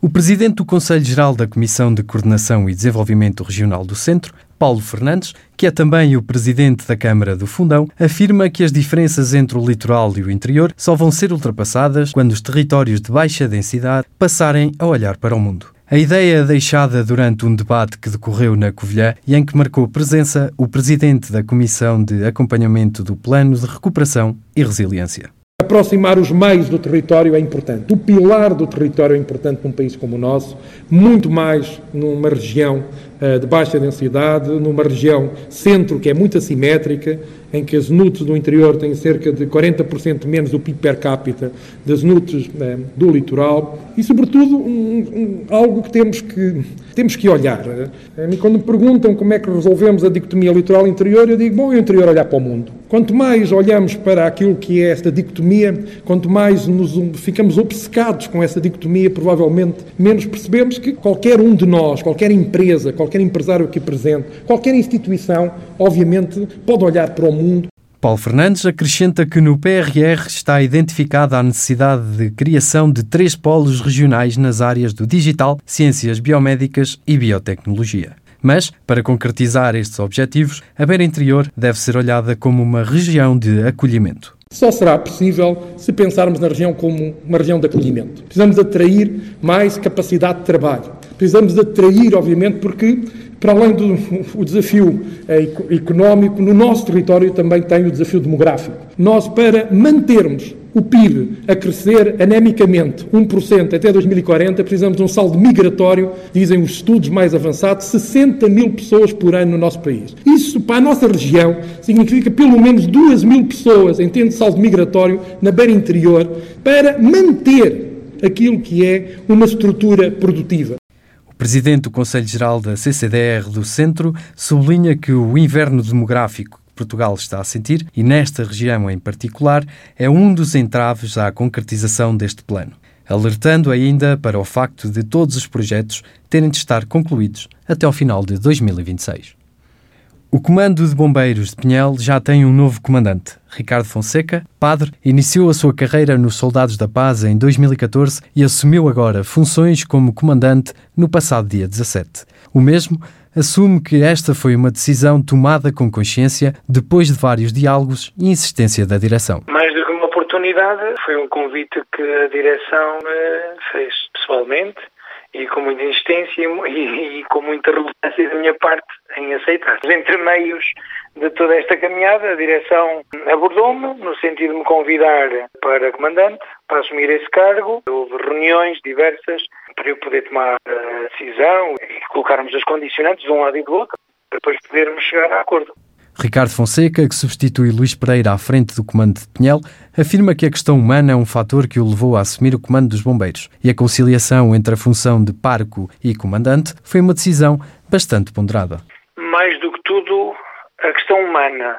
O presidente do Conselho Geral da Comissão de Coordenação e Desenvolvimento Regional do Centro, Paulo Fernandes, que é também o presidente da Câmara do Fundão, afirma que as diferenças entre o litoral e o interior só vão ser ultrapassadas quando os territórios de baixa densidade passarem a olhar para o mundo. A ideia deixada durante um debate que decorreu na Covilhã e em que marcou presença o presidente da Comissão de Acompanhamento do Plano de Recuperação e Resiliência. Aproximar os meios do território é importante. O pilar do território é importante num país como o nosso, muito mais numa região uh, de baixa densidade, numa região centro que é muito assimétrica, em que as NUTs do interior têm cerca de 40% menos do PIB per capita das NUTs uh, do litoral e, sobretudo, um, um, algo que temos que, temos que olhar. Uh, quando me perguntam como é que resolvemos a dicotomia litoral-interior, eu digo, bom, é o interior olhar para o mundo. Quanto mais olhamos para aquilo que é esta dicotomia, quanto mais nos ficamos obcecados com essa dicotomia, provavelmente menos percebemos que qualquer um de nós, qualquer empresa, qualquer empresário aqui presente, qualquer instituição, obviamente, pode olhar para o mundo Paulo Fernandes acrescenta que no PRR está identificada a necessidade de criação de três polos regionais nas áreas do digital, ciências biomédicas e biotecnologia. Mas, para concretizar estes objetivos, a Beira Interior deve ser olhada como uma região de acolhimento. Só será possível se pensarmos na região como uma região de acolhimento. Precisamos atrair mais capacidade de trabalho. Precisamos atrair, obviamente, porque para além do o desafio eh, económico, no nosso território também tem o desafio demográfico. Nós, para mantermos o PIB a crescer anemicamente 1% até 2040, precisamos de um saldo migratório, dizem os estudos mais avançados, 60 mil pessoas por ano no nosso país. Isso, para a nossa região, significa pelo menos 2 mil pessoas em termos de saldo migratório na beira interior para manter aquilo que é uma estrutura produtiva. Presidente do Conselho Geral da CCDR do Centro sublinha que o inverno demográfico que Portugal está a sentir, e nesta região em particular, é um dos entraves à concretização deste plano, alertando ainda para o facto de todos os projetos terem de estar concluídos até ao final de 2026. O Comando de Bombeiros de Pinhel já tem um novo comandante. Ricardo Fonseca, padre, iniciou a sua carreira nos Soldados da Paz em 2014 e assumiu agora funções como comandante no passado dia 17. O mesmo assume que esta foi uma decisão tomada com consciência depois de vários diálogos e insistência da direção. Mais do que uma oportunidade, foi um convite que a direção eh, fez pessoalmente e com muita insistência e, e, com muita relutância da minha parte em aceitar. Entre meios de toda esta caminhada, a direção abordou-me no sentido de me convidar para comandante, para assumir esse cargo. Houve reuniões diversas para eu poder tomar a decisão e colocarmos as condicionantes de um lado e do outro, para depois podermos chegar a acordo. Ricardo Fonseca, que substitui Luís Pereira à frente do comando de Pinhel, afirma que a questão humana é um fator que o levou a assumir o comando dos bombeiros e a conciliação entre a função de parco e comandante foi uma decisão bastante ponderada. Mais do que tudo, a questão humana,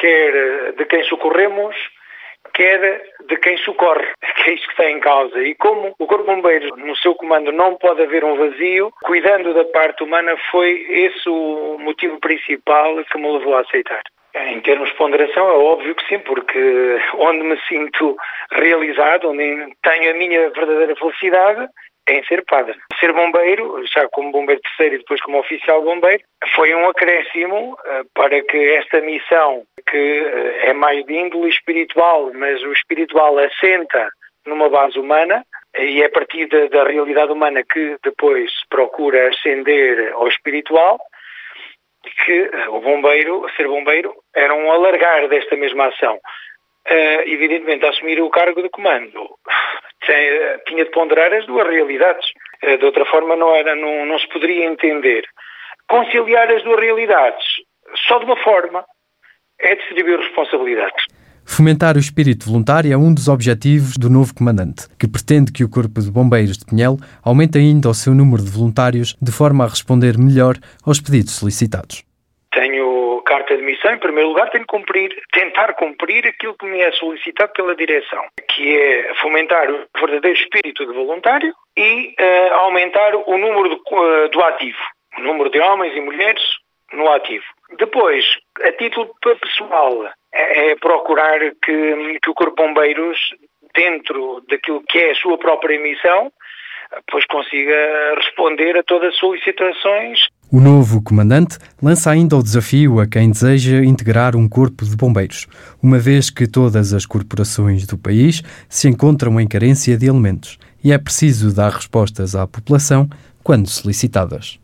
quer de quem socorremos, quer de quem socorre, que é isto que está em causa. E como o Corpo de Bombeiros, no seu comando, não pode haver um vazio, cuidando da parte humana, foi esse o motivo principal que me levou a aceitar. Em termos de ponderação, é óbvio que sim, porque onde me sinto realizado, onde tenho a minha verdadeira felicidade, em ser padre. Ser bombeiro, já como bombeiro terceiro e depois como oficial bombeiro, foi um acréscimo eh, para que esta missão, que eh, é mais de índole espiritual, mas o espiritual assenta numa base humana, e é a partir da, da realidade humana que depois procura ascender ao espiritual, que eh, o bombeiro, ser bombeiro, era um alargar desta mesma ação. Uh, evidentemente, assumir o cargo de comando tinha de ponderar as duas realidades. Uh, de outra forma, não, era, não, não se poderia entender. Conciliar as duas realidades só de uma forma é distribuir responsabilidades. Fomentar o espírito voluntário é um dos objetivos do novo comandante, que pretende que o Corpo de Bombeiros de Pinhel aumente ainda o seu número de voluntários de forma a responder melhor aos pedidos solicitados. Tenho de missão, em primeiro lugar, tenho que cumprir, tentar cumprir aquilo que me é solicitado pela direção, que é fomentar o verdadeiro espírito de voluntário e uh, aumentar o número do, uh, do ativo, o número de homens e mulheres no ativo. Depois, a título pessoal, é, é procurar que, que o Corpo de Bombeiros, dentro daquilo que é a sua própria missão, pois consiga responder a todas as solicitações. O novo comandante lança ainda o desafio a quem deseja integrar um corpo de bombeiros, uma vez que todas as corporações do país se encontram em carência de elementos e é preciso dar respostas à população quando solicitadas.